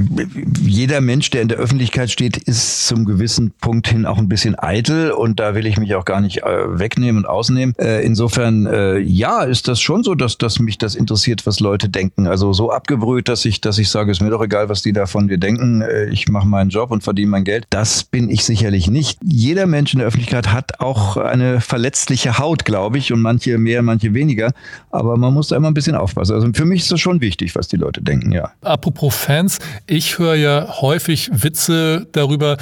jeder Mensch, der in der Öffentlichkeit steht, ist zum gewissen Punkt hin auch ein bisschen eitel und da will ich mich auch gar nicht äh, wegnehmen und ausnehmen. Äh, insofern, äh, ja, ist das schon so, dass, dass mich das interessiert, was Leute denken. Also so abgebrüht, dass ich, dass ich sage, ist mir doch egal, was die da von dir denken. Ich mache meinen Job und verdiene mein Geld. Das bin ich sicherlich nicht. Jeder Mensch in der Öffentlichkeit hat auch eine verletzliche Haut, glaube ich, und manche mehr, manche weniger. Aber man muss da immer ein bisschen aufpassen. Also für mich ist das schon wichtig, was die Leute denken, ja. Apropos Fans. Ich höre ja häufig Witze darüber,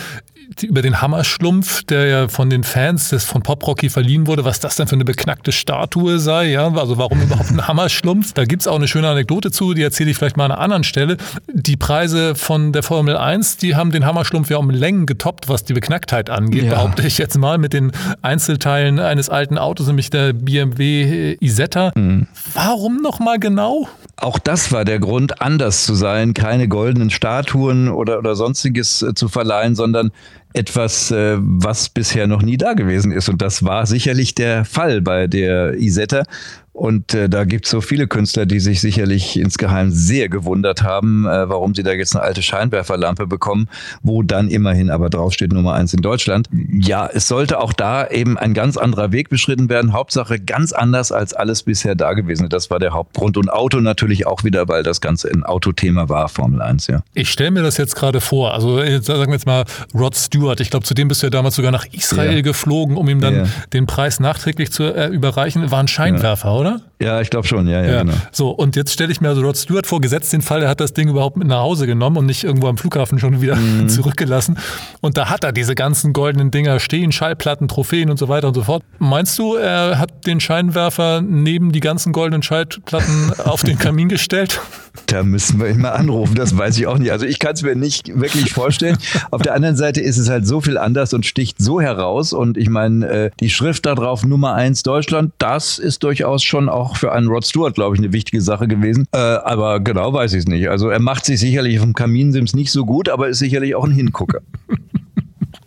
über den Hammerschlumpf, der ja von den Fans des von Pop Rocky verliehen wurde, was das denn für eine beknackte Statue sei, ja, also warum überhaupt ein Hammerschlumpf? Da gibt es auch eine schöne Anekdote zu, die erzähle ich vielleicht mal an einer anderen Stelle. Die Preise von der Formel 1, die haben den Hammerschlumpf ja um Längen getoppt, was die Beknacktheit angeht, ja. behaupte ich jetzt mal, mit den Einzelteilen eines alten Autos, nämlich der BMW Isetta. Mhm. Warum nochmal genau? Auch das war der Grund, anders zu sein, keine goldenen Statuen oder, oder sonstiges äh, zu verleihen, sondern etwas, äh, was bisher noch nie da gewesen ist. Und das war sicherlich der Fall bei der Isetta. Und äh, da gibt es so viele Künstler, die sich sicherlich insgeheim sehr gewundert haben, äh, warum sie da jetzt eine alte Scheinwerferlampe bekommen, wo dann immerhin aber draufsteht Nummer eins in Deutschland. Ja, es sollte auch da eben ein ganz anderer Weg beschritten werden. Hauptsache ganz anders als alles bisher dagewesene. Das war der Hauptgrund. Und Auto natürlich auch wieder, weil das Ganze ein Autothema war, Formel 1, ja. Ich stelle mir das jetzt gerade vor. Also sagen wir jetzt mal Rod Stewart. Ich glaube, zu dem bist du ja damals sogar nach Israel ja. geflogen, um ihm dann ja. den Preis nachträglich zu äh, überreichen. War ein Scheinwerfer, ja. oder? Ja, ich glaube schon, ja, ja, genau. So, und jetzt stelle ich mir also Rod Stewart vor, gesetzt den Fall, er hat das Ding überhaupt mit nach Hause genommen und nicht irgendwo am Flughafen schon wieder mhm. zurückgelassen. Und da hat er diese ganzen goldenen Dinger stehen, Schallplatten, Trophäen und so weiter und so fort. Meinst du, er hat den Scheinwerfer neben die ganzen goldenen Schallplatten auf den Kamin gestellt? Da müssen wir ihn mal anrufen, das weiß ich auch nicht. Also ich kann es mir nicht wirklich vorstellen. Auf der anderen Seite ist es halt so viel anders und sticht so heraus. Und ich meine, äh, die Schrift da drauf, Nummer eins Deutschland, das ist durchaus schon auch für einen Rod Stewart, glaube ich, eine wichtige Sache gewesen. Äh, aber genau weiß ich es nicht. Also er macht sich sicherlich vom Kaminsims nicht so gut, aber ist sicherlich auch ein Hingucker.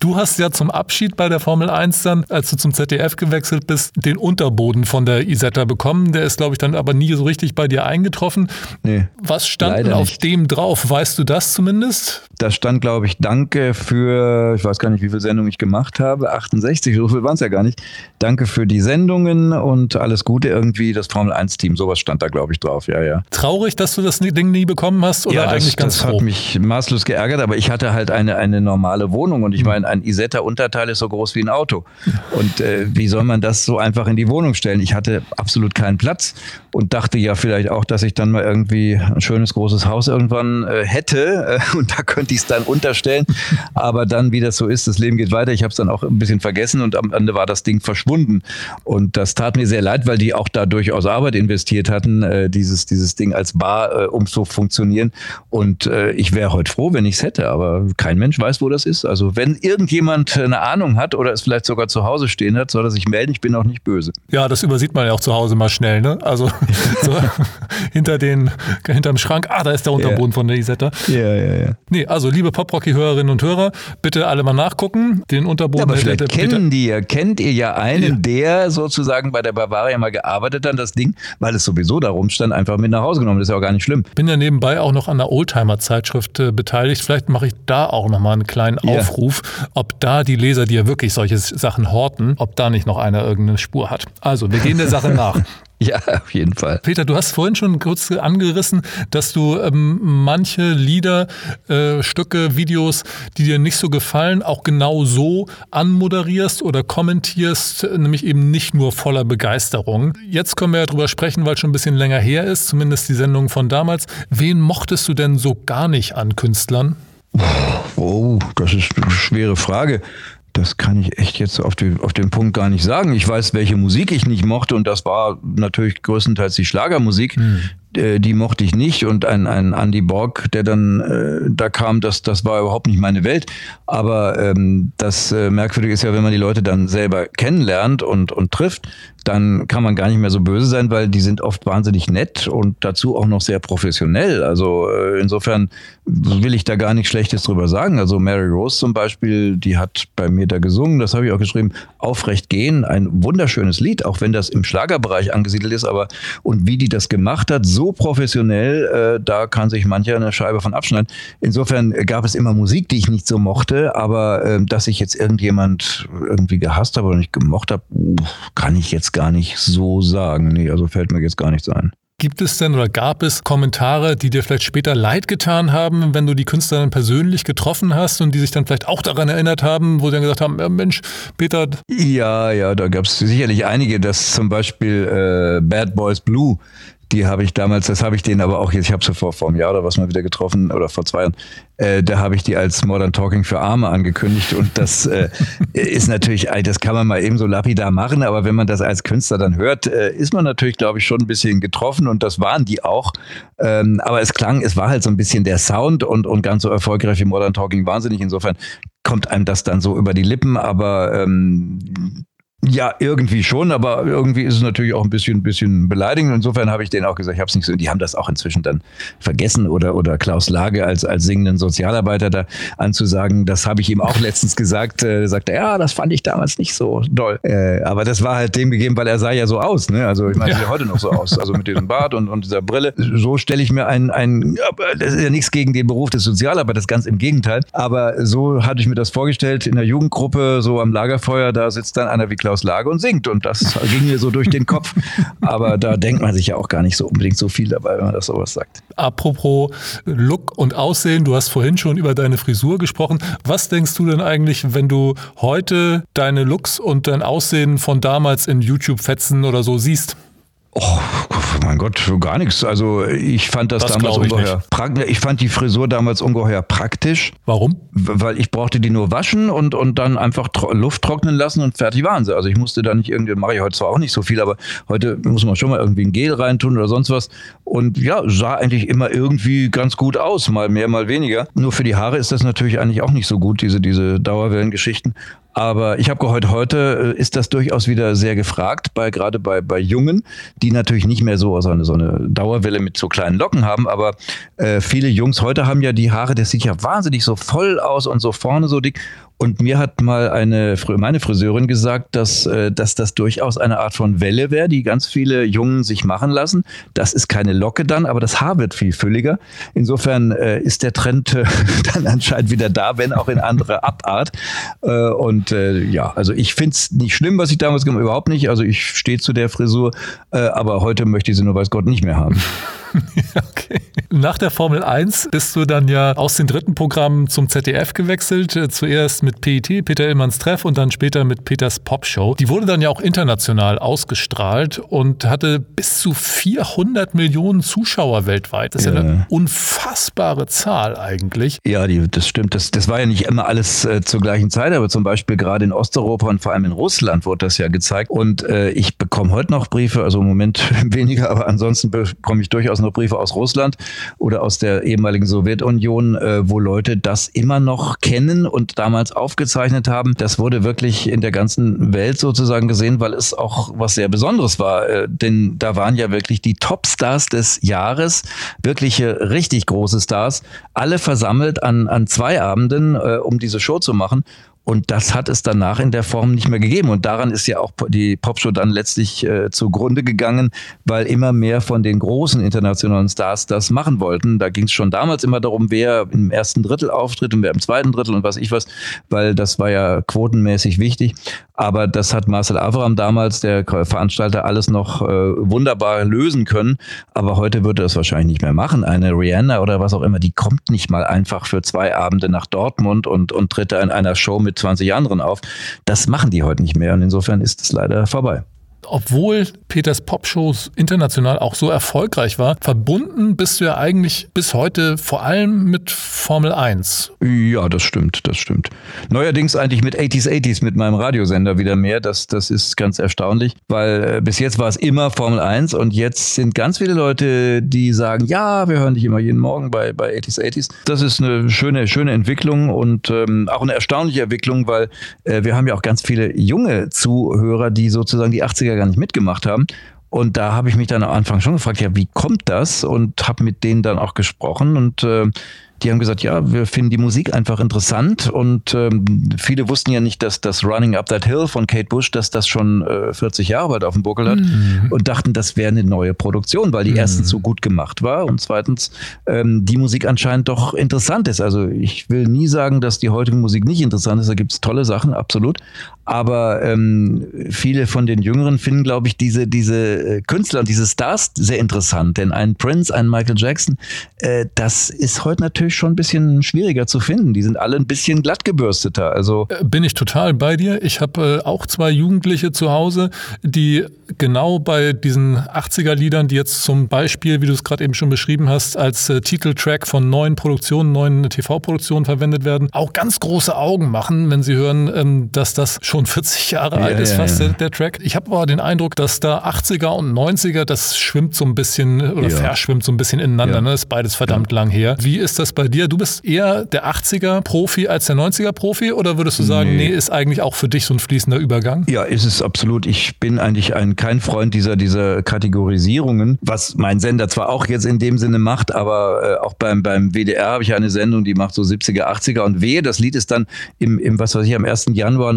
Du hast ja zum Abschied bei der Formel 1 dann, als du zum ZDF gewechselt bist, den Unterboden von der Isetta bekommen. Der ist, glaube ich, dann aber nie so richtig bei dir eingetroffen. Nee, Was stand denn auf nicht. dem drauf? Weißt du das zumindest? Da stand, glaube ich, Danke für, ich weiß gar nicht, wie viele Sendungen ich gemacht habe, 68, so viel waren es ja gar nicht. Danke für die Sendungen und alles Gute irgendwie, das Formel 1-Team, sowas stand da, glaube ich, drauf, ja, ja. Traurig, dass du das Ding nie bekommen hast oder ja, das, eigentlich ganz das froh? hat mich maßlos geärgert, aber ich hatte halt eine, eine normale Wohnung und ich hm. meine, ein Isetta-Unterteil ist so groß wie ein Auto. Und äh, wie soll man das so einfach in die Wohnung stellen? Ich hatte absolut keinen Platz und dachte ja vielleicht auch, dass ich dann mal irgendwie ein schönes großes Haus irgendwann äh, hätte äh, und da könnte ich es dann unterstellen. Aber dann, wie das so ist, das Leben geht weiter. Ich habe es dann auch ein bisschen vergessen und am Ende war das Ding verschwunden. Und das tat mir sehr leid, weil die auch da durchaus Arbeit investiert hatten, äh, dieses, dieses Ding als Bar äh, um zu funktionieren. Und äh, ich wäre heute froh, wenn ich es hätte, aber kein Mensch weiß, wo das ist. Also wenn irgendjemand eine Ahnung hat oder es vielleicht sogar zu Hause stehen hat, soll er sich melden. Ich bin auch nicht böse. Ja, das übersieht man ja auch zu Hause mal schnell. Ne? Also so hinter den, hinterm Schrank, ah, da ist der Unterboden ja. von der Isetta. Ja, ja, ja. Nee, also liebe Poprocky-Hörerinnen und Hörer, bitte alle mal nachgucken. Den Unterboden. Ja, aber vielleicht der, kennen die ja, kennt ihr ja einen, ja. der sozusagen bei der Bavaria mal gearbeitet hat, das Ding, weil es sowieso darum stand, einfach mit nach Hause genommen. Das ist ja auch gar nicht schlimm. Bin ja nebenbei auch noch an der Oldtimer-Zeitschrift äh, beteiligt. Vielleicht mache ich da auch nochmal einen kleinen Aufruf, ob da die Leser, die ja wirklich solche Sachen horten, ob da nicht noch einer irgendeine Spur hat. Also, wir gehen der Sache nach. Ja, auf jeden Fall. Peter, du hast vorhin schon kurz angerissen, dass du ähm, manche Lieder, äh, Stücke, Videos, die dir nicht so gefallen, auch genau so anmoderierst oder kommentierst, nämlich eben nicht nur voller Begeisterung. Jetzt können wir ja drüber sprechen, weil es schon ein bisschen länger her ist, zumindest die Sendung von damals. Wen mochtest du denn so gar nicht an Künstlern? Oh, das ist eine schwere Frage. Das kann ich echt jetzt auf, die, auf den Punkt gar nicht sagen. Ich weiß, welche Musik ich nicht mochte und das war natürlich größtenteils die Schlagermusik. Hm. Äh, die mochte ich nicht und ein, ein Andy Borg, der dann äh, da kam, das, das war überhaupt nicht meine Welt. Aber ähm, das äh, Merkwürdige ist ja, wenn man die Leute dann selber kennenlernt und, und trifft, dann kann man gar nicht mehr so böse sein, weil die sind oft wahnsinnig nett und dazu auch noch sehr professionell. Also äh, insofern will ich da gar nichts Schlechtes drüber sagen. Also Mary Rose zum Beispiel, die hat bei mir da gesungen, das habe ich auch geschrieben, Aufrecht gehen, ein wunderschönes Lied, auch wenn das im Schlagerbereich angesiedelt ist, aber und wie die das gemacht hat, so professionell, äh, da kann sich mancher eine Scheibe von abschneiden. Insofern gab es immer Musik, die ich nicht so mochte, aber äh, dass ich jetzt irgendjemand irgendwie gehasst habe oder nicht gemocht habe, kann ich jetzt gar nicht so sagen. Nee, also fällt mir jetzt gar nichts ein. Gibt es denn oder gab es Kommentare, die dir vielleicht später leid getan haben, wenn du die Künstler dann persönlich getroffen hast und die sich dann vielleicht auch daran erinnert haben, wo sie dann gesagt haben, ja, Mensch, Peter. Ja, ja, da gab es sicherlich einige, dass zum Beispiel äh, Bad Boys Blue, die habe ich damals, das habe ich denen aber auch jetzt, ich habe sie vor, vor einem Jahr oder was mal wieder getroffen oder vor zwei Jahren, äh, da habe ich die als Modern Talking für Arme angekündigt und das äh, ist natürlich, das kann man mal eben so lapidar machen, aber wenn man das als Künstler dann hört, äh, ist man natürlich, glaube ich, schon ein bisschen getroffen und das waren die auch. Ähm, aber es klang, es war halt so ein bisschen der Sound und, und ganz so erfolgreich wie Modern Talking wahnsinnig. Insofern kommt einem das dann so über die Lippen, aber ähm, Ja, irgendwie schon, aber irgendwie ist es natürlich auch ein bisschen, bisschen beleidigend. Insofern habe ich denen auch gesagt, ich habe es nicht so. Die haben das auch inzwischen dann vergessen oder, oder Klaus Lage als, als singenden Sozialarbeiter da anzusagen. Das habe ich ihm auch letztens gesagt. Äh, sagte, ja, das fand ich damals nicht so doll. Äh, aber das war halt dem gegeben, weil er sah ja so aus. Ne? Also ich meine, ja. sieht ja heute noch so aus. Also mit diesem Bart und, und dieser Brille. So stelle ich mir ein, ein, das ist ja nichts gegen den Beruf des Sozialarbeiters, ganz im Gegenteil. Aber so hatte ich mir das vorgestellt in der Jugendgruppe, so am Lagerfeuer, da sitzt dann einer wie Klaus Lage und singt. Und das ging mir so durch den Kopf. Aber da denkt man sich ja auch gar nicht so unbedingt so viel dabei, wenn man das sowas sagt. Apropos Look und Aussehen, du hast vorhin schon über deine Frisur gesprochen. Was denkst du denn eigentlich, wenn du heute deine Looks und dein Aussehen von damals in YouTube-Fetzen oder so siehst? Oh, mein Gott, gar nichts. Also ich fand das, das damals ungeheuer praktisch. Ich fand die Frisur damals ungeheuer praktisch. Warum? Weil ich brauchte die nur waschen und, und dann einfach Luft trocknen lassen und fertig waren sie. Also ich musste da nicht irgendwie, mache ich heute zwar auch nicht so viel, aber heute muss man schon mal irgendwie ein Gel reintun oder sonst was. Und ja, sah eigentlich immer irgendwie ganz gut aus, mal mehr, mal weniger. Nur für die Haare ist das natürlich eigentlich auch nicht so gut, diese, diese Dauerwellengeschichten. Aber ich habe gehört, heute äh, ist das durchaus wieder sehr gefragt, bei, gerade bei, bei Jungen, die natürlich nicht mehr so, so, eine, so eine Dauerwelle mit so kleinen Locken haben. Aber äh, viele Jungs heute haben ja die Haare, das sieht ja wahnsinnig so voll aus und so vorne so dick. Und mir hat mal eine, meine Friseurin gesagt, dass, äh, dass das durchaus eine Art von Welle wäre, die ganz viele Jungen sich machen lassen. Das ist keine Locke dann, aber das Haar wird viel fülliger. Insofern äh, ist der Trend äh, dann anscheinend wieder da, wenn auch in andere Abart. Und ja, also ich finde es nicht schlimm, was ich damals gemacht habe, überhaupt nicht. Also ich stehe zu der Frisur, aber heute möchte ich sie nur weiß Gott nicht mehr haben. okay. Nach der Formel 1 bist du dann ja aus den dritten Programmen zum ZDF gewechselt. Äh, zuerst mit PIT, Peter Illmanns Treff und dann später mit Peters Popshow. Die wurde dann ja auch international ausgestrahlt und hatte bis zu 400 Millionen Zuschauer weltweit. Das ist ja, ja eine unfassbare Zahl eigentlich. Ja, die, das stimmt. Das, das war ja nicht immer alles äh, zur gleichen Zeit, aber zum Beispiel gerade in Osteuropa und vor allem in Russland wurde das ja gezeigt. Und äh, ich bekomme heute noch Briefe, also im Moment weniger, aber ansonsten bekomme ich durchaus noch Briefe aus Russland oder aus der ehemaligen Sowjetunion, äh, wo Leute das immer noch kennen und damals aufgezeichnet haben. Das wurde wirklich in der ganzen Welt sozusagen gesehen, weil es auch was sehr Besonderes war. Äh, denn da waren ja wirklich die Topstars des Jahres, wirkliche richtig große Stars, alle versammelt an, an zwei Abenden, äh, um diese Show zu machen. Und das hat es danach in der Form nicht mehr gegeben. Und daran ist ja auch die Popshow dann letztlich äh, zugrunde gegangen, weil immer mehr von den großen internationalen Stars das machen wollten. Da ging es schon damals immer darum, wer im ersten Drittel auftritt und wer im zweiten Drittel und was ich was, weil das war ja quotenmäßig wichtig. Aber das hat Marcel Avram damals, der Veranstalter, alles noch äh, wunderbar lösen können. Aber heute würde das wahrscheinlich nicht mehr machen. Eine Rihanna oder was auch immer, die kommt nicht mal einfach für zwei Abende nach Dortmund und, und tritt da in einer Show mit 20 anderen auf. Das machen die heute nicht mehr und insofern ist es leider vorbei obwohl Peters Popshows international auch so erfolgreich war, verbunden bist du ja eigentlich bis heute vor allem mit Formel 1. Ja, das stimmt, das stimmt. Neuerdings eigentlich mit 80s 80s, mit meinem Radiosender wieder mehr. Das, das ist ganz erstaunlich, weil äh, bis jetzt war es immer Formel 1 und jetzt sind ganz viele Leute, die sagen, ja, wir hören dich immer jeden Morgen bei, bei 80s 80s. Das ist eine schöne, schöne Entwicklung und ähm, auch eine erstaunliche Entwicklung, weil äh, wir haben ja auch ganz viele junge Zuhörer, die sozusagen die 80er gar nicht mitgemacht haben. Und da habe ich mich dann am Anfang schon gefragt, ja, wie kommt das? Und habe mit denen dann auch gesprochen und äh, die haben gesagt, ja, wir finden die Musik einfach interessant und ähm, viele wussten ja nicht, dass das Running Up That Hill von Kate Bush, dass das schon äh, 40 Jahre bald auf dem Buckel hat mhm. und dachten, das wäre eine neue Produktion, weil die mhm. erstens so gut gemacht war und zweitens ähm, die Musik anscheinend doch interessant ist. Also ich will nie sagen, dass die heutige Musik nicht interessant ist, da gibt es tolle Sachen, absolut. Aber ähm, viele von den Jüngeren finden, glaube ich, diese, diese äh, Künstler und diese Stars sehr interessant. Denn ein Prince, ein Michael Jackson, äh, das ist heute natürlich schon ein bisschen schwieriger zu finden. Die sind alle ein bisschen glattgebürsteter. Also äh, Bin ich total bei dir. Ich habe äh, auch zwei Jugendliche zu Hause, die genau bei diesen 80er-Liedern, die jetzt zum Beispiel, wie du es gerade eben schon beschrieben hast, als äh, Titeltrack von neuen Produktionen, neuen TV-Produktionen verwendet werden, auch ganz große Augen machen, wenn sie hören, ähm, dass das schon schon 40 Jahre ja, alt ist, ja, fast ja. Der, Track. Ich habe aber den Eindruck, dass da 80er und 90er, das schwimmt so ein bisschen oder verschwimmt so ein bisschen ineinander. Ne? Das ist beides verdammt lang her. Wie ist das bei dir? Du bist eher der 80er-Profi als der 90er-Profi oder würdest du sagen, nee. nee. ist eigentlich auch für dich so ein fließender Übergang? Ja, ist es absolut. Ich bin eigentlich ein, kein Freund dieser, dieser Kategorisierungen, was mein Sender zwar auch jetzt in dem Sinne macht, aber äh, auch beim, beim WDR habe ich eine Sendung, die macht so 70er, 80er und wehe, das Lied ist dann im, im was weiß ich, am 1. Januar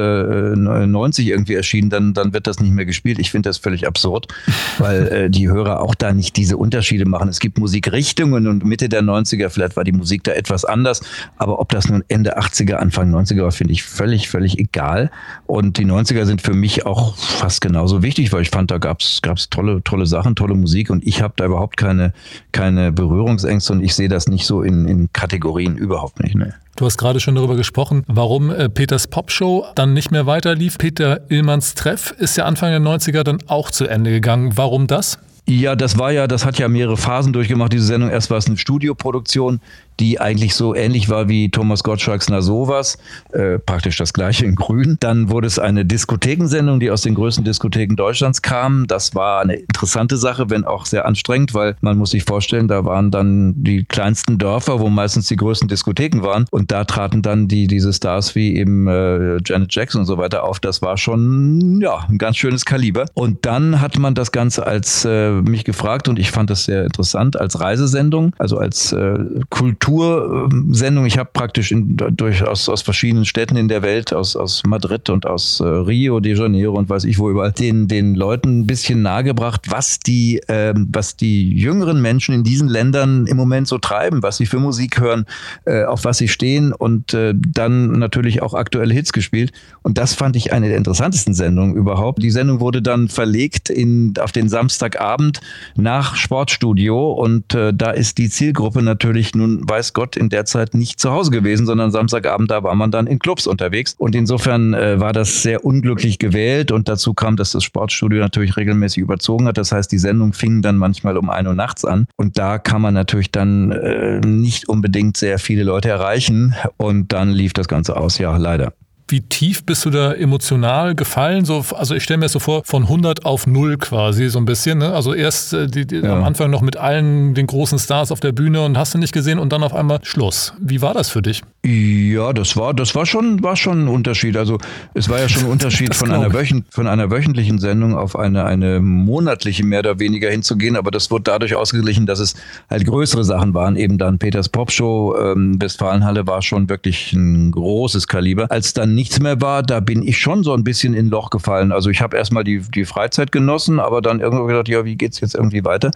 1990 irgendwie erschienen, dann, dann wird das nicht mehr gespielt. Ich finde das völlig absurd, weil äh, die Hörer auch da nicht diese Unterschiede machen. Es gibt Musikrichtungen und Mitte der 90er, vielleicht war die Musik da etwas anders, aber ob das nun Ende 80er, Anfang 90er war, finde ich völlig, völlig egal. Und die 90er sind für mich auch fast genauso wichtig, weil ich fand, da gab es tolle, tolle Sachen, tolle Musik und ich habe da überhaupt keine, keine Berührungsängste und ich sehe das nicht so in, in Kategorien überhaupt nicht. Ne. Du hast gerade schon darüber gesprochen, warum äh, Peters Popshow dann nicht mehr weiterlief. Peter Illmanns Treff ist ja Anfang der 90er dann auch zu Ende gegangen. Warum das? Ja, das war ja, das hat ja mehrere Phasen durchgemacht, diese Sendung. Erst war es eine Studioproduktion, die eigentlich so ähnlich war wie Thomas Gottschalks Na sowas, äh, praktisch das gleiche in Grün. Dann wurde es eine Diskothekensendung, die aus den größten Diskotheken Deutschlands kam. Das war eine interessante Sache, wenn auch sehr anstrengend, weil man muss sich vorstellen, da waren dann die kleinsten Dörfer, wo meistens die größten Diskotheken waren und da traten dann die diese Stars wie eben äh, Janet Jackson und so weiter auf. Das war schon ja ein ganz schönes Kaliber. Und dann hat man das Ganze als äh, mich gefragt und ich fand das sehr interessant als Reisesendung, also als äh, Kultur Toursendung. Ich habe praktisch in, durch, aus, aus verschiedenen Städten in der Welt, aus, aus Madrid und aus äh, Rio de Janeiro und weiß ich wo überall, den, den Leuten ein bisschen nahegebracht, was die, äh, was die jüngeren Menschen in diesen Ländern im Moment so treiben, was sie für Musik hören, äh, auf was sie stehen und äh, dann natürlich auch aktuelle Hits gespielt. Und das fand ich eine der interessantesten Sendungen überhaupt. Die Sendung wurde dann verlegt in, auf den Samstagabend nach Sportstudio und äh, da ist die Zielgruppe natürlich nun weiß Gott, in der Zeit nicht zu Hause gewesen, sondern Samstagabend, da war man dann in Clubs unterwegs. Und insofern äh, war das sehr unglücklich gewählt. Und dazu kam, dass das Sportstudio natürlich regelmäßig überzogen hat. Das heißt, die Sendung fing dann manchmal um ein Uhr nachts an. Und da kann man natürlich dann äh, nicht unbedingt sehr viele Leute erreichen. Und dann lief das Ganze aus, ja, leider. Wie tief bist du da emotional gefallen? So, also ich stelle mir das so vor, von 100 auf 0 quasi so ein bisschen. Ne? Also erst äh, die, die, ja. am Anfang noch mit allen den großen Stars auf der Bühne und hast du nicht gesehen und dann auf einmal Schluss. Wie war das für dich? Ja, das war, das war schon, war schon ein Unterschied. Also es war ja schon ein Unterschied von einer, von einer wöchentlichen Sendung auf eine, eine monatliche mehr oder weniger hinzugehen. Aber das wurde dadurch ausgeglichen, dass es halt größere Sachen waren. Eben dann Peters Popshow, ähm, Westfalenhalle war schon wirklich ein großes Kaliber. Als dann nichts mehr war, da bin ich schon so ein bisschen in Loch gefallen. Also ich habe erstmal die, die Freizeit genossen, aber dann irgendwo gedacht, ja, wie geht's jetzt irgendwie weiter?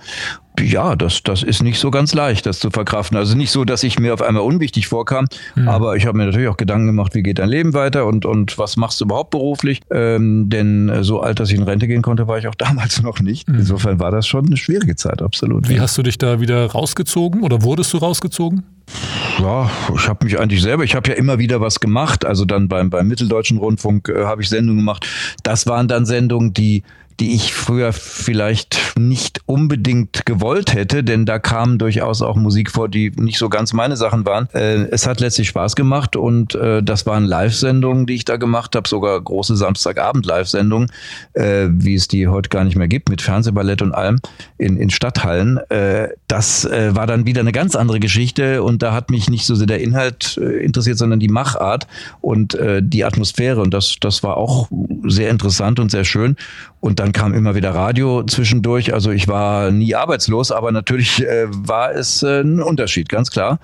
Ja, das, das ist nicht so ganz leicht, das zu verkraften. Also nicht so, dass ich mir auf einmal unwichtig vorkam, mhm. aber ich habe mir natürlich auch Gedanken gemacht, wie geht dein Leben weiter und, und was machst du überhaupt beruflich? Ähm, denn so alt, dass ich in Rente gehen konnte, war ich auch damals noch nicht. Mhm. Insofern war das schon eine schwierige Zeit, absolut. Wie hast du dich da wieder rausgezogen oder wurdest du rausgezogen? ja, ich habe mich eigentlich selber, ich habe ja immer wieder was gemacht. Also dann beim, beim Mitteldeutschen Rundfunk äh, habe ich Sendungen gemacht. Das waren dann Sendungen, die die ich früher vielleicht nicht unbedingt gewollt hätte, denn da kam durchaus auch Musik vor, die nicht so ganz meine Sachen waren. Äh, es hat letztlich Spaß gemacht und äh, das waren Live-Sendungen, die ich da gemacht habe, sogar große Samstagabend-Live-Sendungen, äh, wie es die heute gar nicht mehr gibt, mit Fernsehballett und allem in, in Stadthallen. Äh, das äh, war dann wieder eine ganz andere Geschichte und da hat mich nicht so sehr der Inhalt äh, interessiert, sondern die Machart und die Atmosphäre und das, das war auch sehr interessant und sehr schön. Und dann kam immer wieder Radio zwischendurch. Also ich war nie arbeitslos, aber natürlich äh, war es äh, ein Unterschied, ganz klar.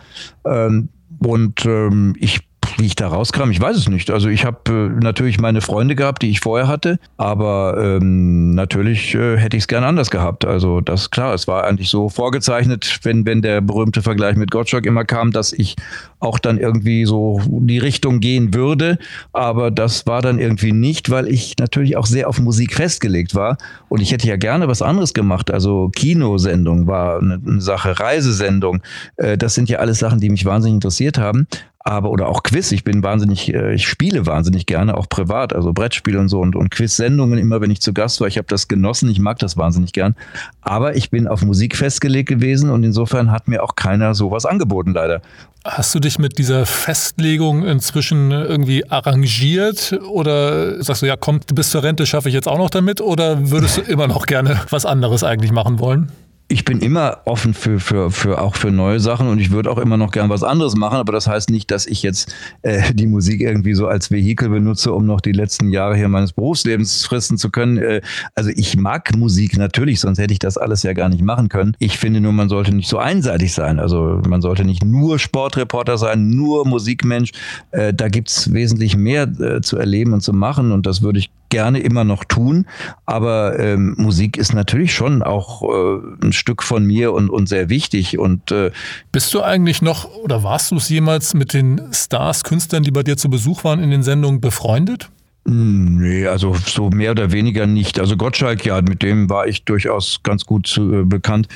Ähm, und ähm, ich wie ich da rauskam, ich weiß es nicht. Also ich habe äh, natürlich meine Freunde gehabt, die ich vorher hatte, aber ähm, natürlich äh, hätte ich es gern anders gehabt. Also das klar, es war eigentlich so vorgezeichnet, wenn, wenn der berühmte Vergleich mit Gottschalk immer kam, dass ich auch dann irgendwie so die Richtung gehen würde. Aber das war dann irgendwie nicht, weil ich natürlich auch sehr auf Musik festgelegt war. Und ich hätte ja gerne was anderes gemacht. Also Kinosendung war eine, eine Sache, Reisesendung. Äh, das sind ja alles Sachen, die mich wahnsinnig interessiert haben aber oder auch Quiz. Ich bin wahnsinnig, äh, ich spiele wahnsinnig gerne, auch privat, also Brettspiele und so und, und Quiz-Sendungen immer, wenn ich zu Gast war. Ich habe das genossen, ich mag das wahnsinnig gern. Aber ich bin auf Musik festgelegt gewesen und insofern hat mir auch keiner sowas angeboten, leider. Hast du dich mit dieser Festlegung inzwischen irgendwie arrangiert oder sagst du, ja komm, bis zur Rente schaffe ich jetzt auch noch damit oder würdest du immer noch gerne was anderes eigentlich machen wollen? Ich bin immer offen für, für, für auch für neue Sachen und ich würde auch immer noch gern was anderes machen, aber das heißt nicht, dass ich jetzt äh, die Musik irgendwie so als Vehikel benutze, um noch die letzten Jahre hier meines Berufslebens fristen zu können. Äh, also ich mag Musik natürlich, sonst hätte ich das alles ja gar nicht machen können. Ich finde nur, man sollte nicht so einseitig sein. Also man sollte nicht nur Sportreporter sein, nur Musikmensch. Äh, da gibt's wesentlich mehr äh, zu erleben und zu machen und das würde ich gerne immer noch tun. Aber ähm, Musik ist natürlich schon auch äh, ein Stück von mir und, und sehr wichtig. Und äh, bist du eigentlich noch oder warst du es jemals mit den Stars, Künstlern, die bei dir zu Besuch waren in den Sendungen befreundet? Nee, also so mehr oder weniger nicht. Also Gottschalk, ja, mit dem war ich durchaus ganz gut zu, äh, bekannt.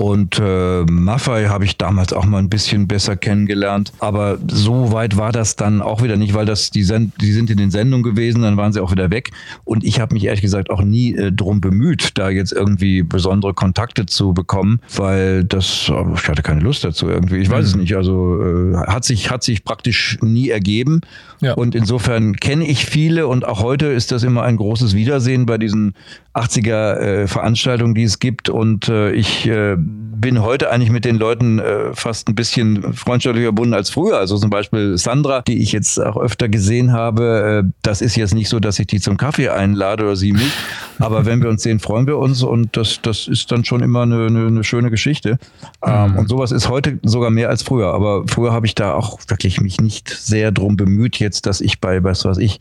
Und äh, Maffei habe ich damals auch mal ein bisschen besser kennengelernt. Aber so weit war das dann auch wieder nicht, weil das die, Send die sind in den Sendungen gewesen, dann waren sie auch wieder weg. Und ich habe mich ehrlich gesagt auch nie äh, drum bemüht, da jetzt irgendwie besondere Kontakte zu bekommen, weil das, äh, ich hatte keine Lust dazu irgendwie. Ich weiß mhm. es nicht. Also äh, hat sich hat sich praktisch nie ergeben. Ja. Und insofern kenne ich viele und auch heute ist das immer ein großes Wiedersehen bei diesen 80er äh, Veranstaltungen, die es gibt. Und äh, ich äh, bin heute eigentlich mit den Leuten äh, fast ein bisschen freundschaftlicher verbunden als früher. Also zum Beispiel Sandra, die ich jetzt auch öfter gesehen habe. Äh, das ist jetzt nicht so, dass ich die zum Kaffee einlade oder sie mich. Aber wenn wir uns sehen, freuen wir uns und das, das ist dann schon immer eine, eine, eine schöne Geschichte. Ähm, mhm. Und sowas ist heute sogar mehr als früher. Aber früher habe ich da auch wirklich mich nicht sehr drum bemüht, jetzt, dass ich bei, was weiß ich,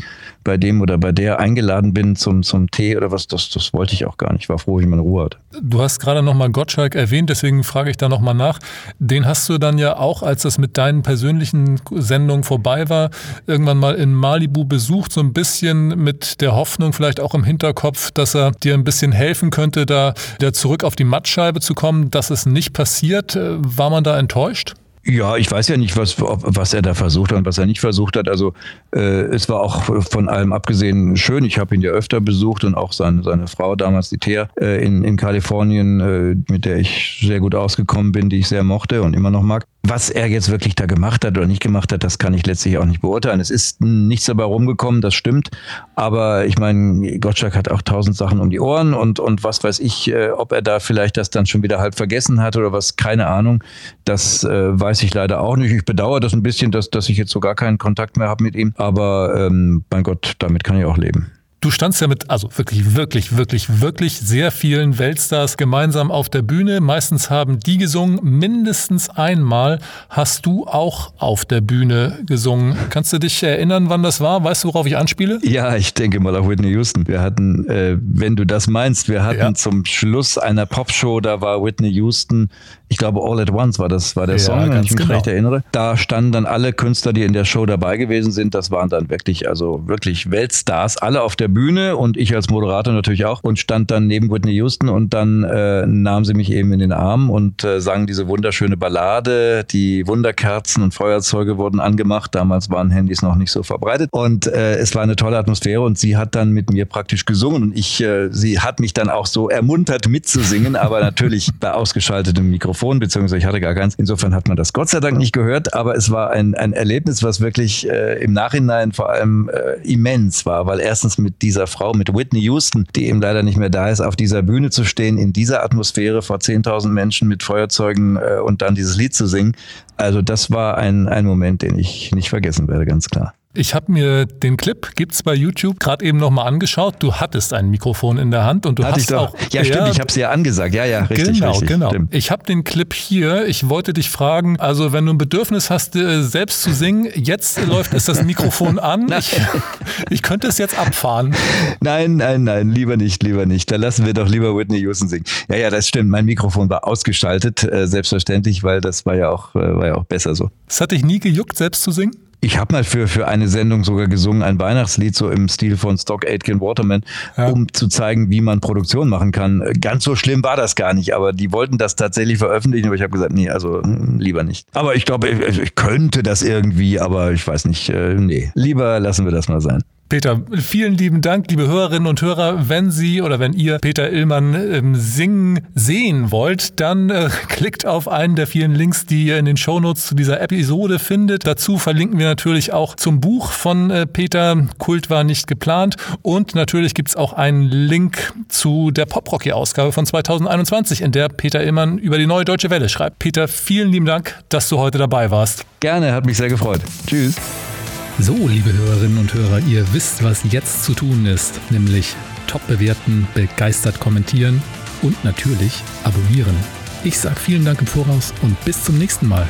bei dem oder bei der eingeladen bin zum, zum Tee oder was. Das, das wollte ich auch gar nicht. Ich war froh, ich meine Ruhe hatte. Du hast gerade nochmal Gottschalk erwähnt, deswegen frage ich da nochmal nach. Den hast du dann ja auch, als das mit deinen persönlichen Sendungen vorbei war, irgendwann mal in Malibu besucht, so ein bisschen mit der Hoffnung, vielleicht auch im Hinterkopf, dass er dir ein bisschen helfen könnte, da wieder zurück auf die Mattscheibe zu kommen. Dass es nicht passiert, war man da enttäuscht? Ja, ich weiß ja nicht, was, was er da versucht hat und was er nicht versucht hat. Also äh, es war auch von allem abgesehen schön. Ich habe ihn ja öfter besucht und auch seine, seine Frau damals, die Thea, äh, in, in Kalifornien, äh, mit der ich sehr gut ausgekommen bin, die ich sehr mochte und immer noch mag. Was er jetzt wirklich da gemacht hat oder nicht gemacht hat, das kann ich letztlich auch nicht beurteilen. Es ist nichts dabei rumgekommen, das stimmt. Aber ich meine, Gottschalk hat auch tausend Sachen um die Ohren und, und was weiß ich, äh, ob er da vielleicht das dann schon wieder halb vergessen hat oder was, keine Ahnung. Das äh, weiß ich leider auch nicht. Ich bedauere das ein bisschen, dass, dass ich jetzt so gar keinen Kontakt mehr habe mit ihm. Aber ähm, mein Gott, damit kann ich auch leben. Du standst ja mit, also wirklich, wirklich, wirklich, wirklich sehr vielen Weltstars gemeinsam auf der Bühne. Meistens haben die gesungen. Mindestens einmal hast du auch auf der Bühne gesungen. Kannst du dich erinnern, wann das war? Weißt du, worauf ich anspiele? Ja, ich denke mal auf Whitney Houston. Wir hatten, äh, wenn du das meinst, wir hatten ja. zum Schluss einer Popshow, da war Whitney Houston ich glaube All at Once war das war der ja, Song, wenn ich mich genau. recht erinnere. Da standen dann alle Künstler, die in der Show dabei gewesen sind. Das waren dann wirklich also wirklich Weltstars, alle auf der Bühne und ich als Moderator natürlich auch und stand dann neben Whitney Houston und dann äh, nahm sie mich eben in den Arm und äh, sang diese wunderschöne Ballade. Die Wunderkerzen und Feuerzeuge wurden angemacht. Damals waren Handys noch nicht so verbreitet und äh, es war eine tolle Atmosphäre und sie hat dann mit mir praktisch gesungen und ich äh, sie hat mich dann auch so ermuntert mitzusingen, aber natürlich bei ausgeschaltetem Mikrofon. Beziehungsweise ich hatte gar keins. Insofern hat man das Gott sei Dank nicht gehört, aber es war ein, ein Erlebnis, was wirklich äh, im Nachhinein vor allem äh, immens war, weil erstens mit dieser Frau, mit Whitney Houston, die eben leider nicht mehr da ist, auf dieser Bühne zu stehen, in dieser Atmosphäre vor 10.000 Menschen mit Feuerzeugen äh, und dann dieses Lied zu singen. Also das war ein, ein Moment, den ich nicht vergessen werde, ganz klar. Ich habe mir den Clip, gibt's bei YouTube, gerade eben nochmal angeschaut. Du hattest ein Mikrofon in der Hand und du Hatte hast auch. Ja, stimmt, ich habe es ja angesagt. Ja, ja, richtig. Genau, richtig, genau. Stimmt. Ich habe den Clip hier. Ich wollte dich fragen, also wenn du ein Bedürfnis hast, äh, selbst zu singen, jetzt läuft ist das Mikrofon an. Ich, ich könnte es jetzt abfahren. Nein, nein, nein, lieber nicht, lieber nicht. Da lassen wir doch lieber Whitney Houston singen. Ja, ja, das stimmt. Mein Mikrofon war ausgeschaltet, äh, selbstverständlich, weil das war ja auch, äh, war ja auch besser so. Es hat dich nie gejuckt, selbst zu singen? Ich habe mal für, für eine Sendung sogar gesungen, ein Weihnachtslied so im Stil von Stock Aitken Waterman, ja. um zu zeigen, wie man Produktion machen kann. Ganz so schlimm war das gar nicht, aber die wollten das tatsächlich veröffentlichen, aber ich habe gesagt, nee, also hm, lieber nicht. Aber ich glaube, ich, ich, könnte das irgendwie, aber ich weiß nicht, äh, nee, lieber lassen wir das mal sein. Peter, vielen lieben Dank, liebe Hörerinnen und Hörer. Wenn Sie oder wenn ihr Peter Illmann ähm, singen sehen wollt, dann äh, klickt auf einen der vielen Links, die ihr in den Shownotes zu dieser Episode findet. Dazu verlinken wir natürlich auch zum Buch von äh, Peter. Kult war nicht geplant. Und natürlich gibt es auch einen Link zu der Poprocky-Ausgabe von 2021, in der Peter Illmann über die neue Deutsche Welle schreibt. Peter, vielen lieben Dank, dass du heute dabei warst. Gerne, hat mich sehr gefreut. Tschüss. So, liebe Hörerinnen und Hörer, ihr wisst, was jetzt zu tun ist, nämlich top bewerten, begeistert kommentieren und natürlich abonnieren. Ich sage vielen Dank im Voraus und bis zum nächsten Mal.